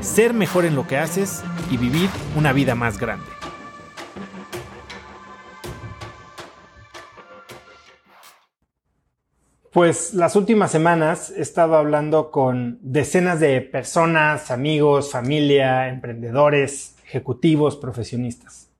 ser mejor en lo que haces y vivir una vida más grande. Pues las últimas semanas he estado hablando con decenas de personas, amigos, familia, emprendedores, ejecutivos, profesionistas.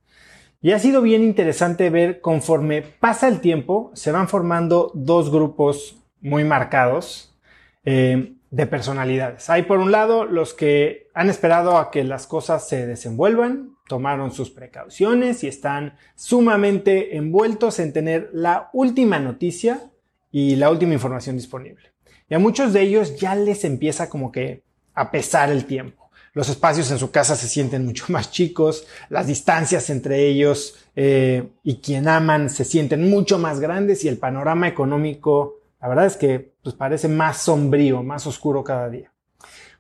Y ha sido bien interesante ver conforme pasa el tiempo, se van formando dos grupos muy marcados eh, de personalidades. Hay por un lado los que han esperado a que las cosas se desenvuelvan, tomaron sus precauciones y están sumamente envueltos en tener la última noticia y la última información disponible. Y a muchos de ellos ya les empieza como que a pesar el tiempo los espacios en su casa se sienten mucho más chicos, las distancias entre ellos eh, y quien aman se sienten mucho más grandes y el panorama económico, la verdad es que pues, parece más sombrío, más oscuro cada día.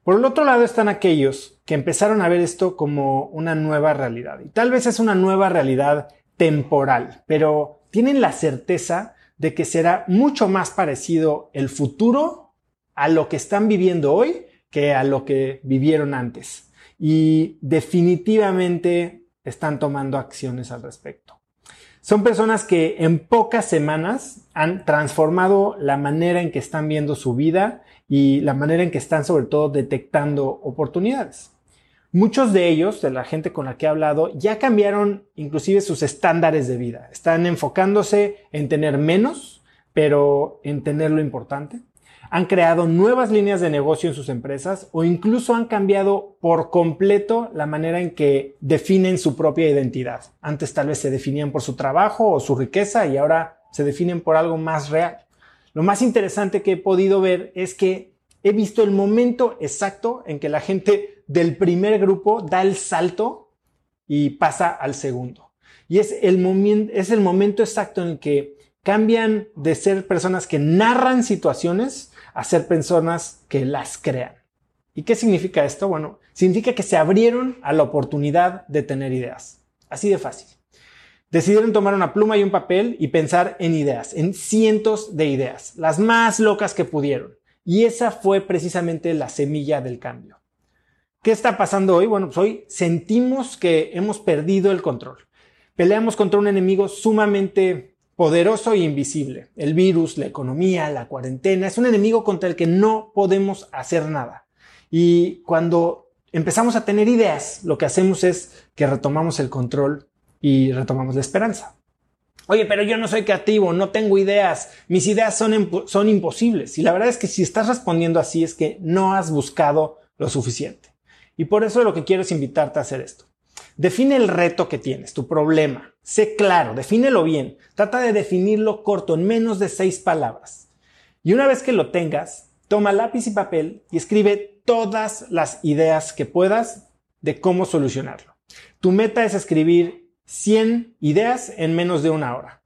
Por el otro lado están aquellos que empezaron a ver esto como una nueva realidad. Y tal vez es una nueva realidad temporal, pero tienen la certeza de que será mucho más parecido el futuro a lo que están viviendo hoy que a lo que vivieron antes. Y definitivamente están tomando acciones al respecto. Son personas que en pocas semanas han transformado la manera en que están viendo su vida y la manera en que están sobre todo detectando oportunidades. Muchos de ellos, de la gente con la que he hablado, ya cambiaron inclusive sus estándares de vida. Están enfocándose en tener menos, pero en tener lo importante han creado nuevas líneas de negocio en sus empresas o incluso han cambiado por completo la manera en que definen su propia identidad. Antes tal vez se definían por su trabajo o su riqueza y ahora se definen por algo más real. Lo más interesante que he podido ver es que he visto el momento exacto en que la gente del primer grupo da el salto y pasa al segundo. Y es el, el momento exacto en que cambian de ser personas que narran situaciones a ser personas que las crean. ¿Y qué significa esto? Bueno, significa que se abrieron a la oportunidad de tener ideas. Así de fácil. Decidieron tomar una pluma y un papel y pensar en ideas, en cientos de ideas, las más locas que pudieron. Y esa fue precisamente la semilla del cambio. ¿Qué está pasando hoy? Bueno, pues hoy sentimos que hemos perdido el control. Peleamos contra un enemigo sumamente poderoso e invisible. El virus, la economía, la cuarentena, es un enemigo contra el que no podemos hacer nada. Y cuando empezamos a tener ideas, lo que hacemos es que retomamos el control y retomamos la esperanza. Oye, pero yo no soy creativo, no tengo ideas, mis ideas son, son imposibles. Y la verdad es que si estás respondiendo así es que no has buscado lo suficiente. Y por eso lo que quiero es invitarte a hacer esto. Define el reto que tienes, tu problema. Sé claro, defínelo bien. Trata de definirlo corto, en menos de seis palabras. Y una vez que lo tengas, toma lápiz y papel y escribe todas las ideas que puedas de cómo solucionarlo. Tu meta es escribir 100 ideas en menos de una hora.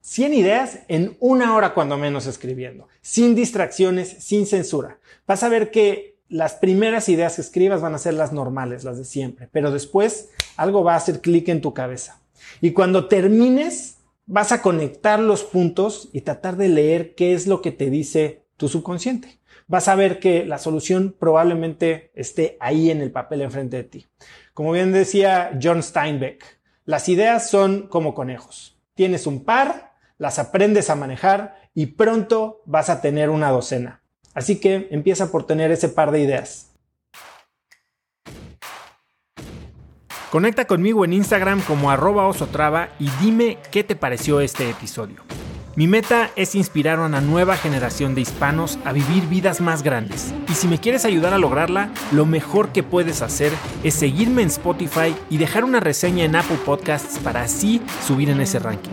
100 eh, ideas en una hora cuando menos escribiendo, sin distracciones, sin censura. Vas a ver que las primeras ideas que escribas van a ser las normales, las de siempre, pero después algo va a hacer clic en tu cabeza. Y cuando termines, vas a conectar los puntos y tratar de leer qué es lo que te dice tu subconsciente. Vas a ver que la solución probablemente esté ahí en el papel enfrente de ti. Como bien decía John Steinbeck, las ideas son como conejos. Tienes un par, las aprendes a manejar y pronto vas a tener una docena. Así que empieza por tener ese par de ideas. Conecta conmigo en Instagram como arroba osotrava y dime qué te pareció este episodio. Mi meta es inspirar a una nueva generación de hispanos a vivir vidas más grandes. Y si me quieres ayudar a lograrla, lo mejor que puedes hacer es seguirme en Spotify y dejar una reseña en Apple Podcasts para así subir en ese ranking.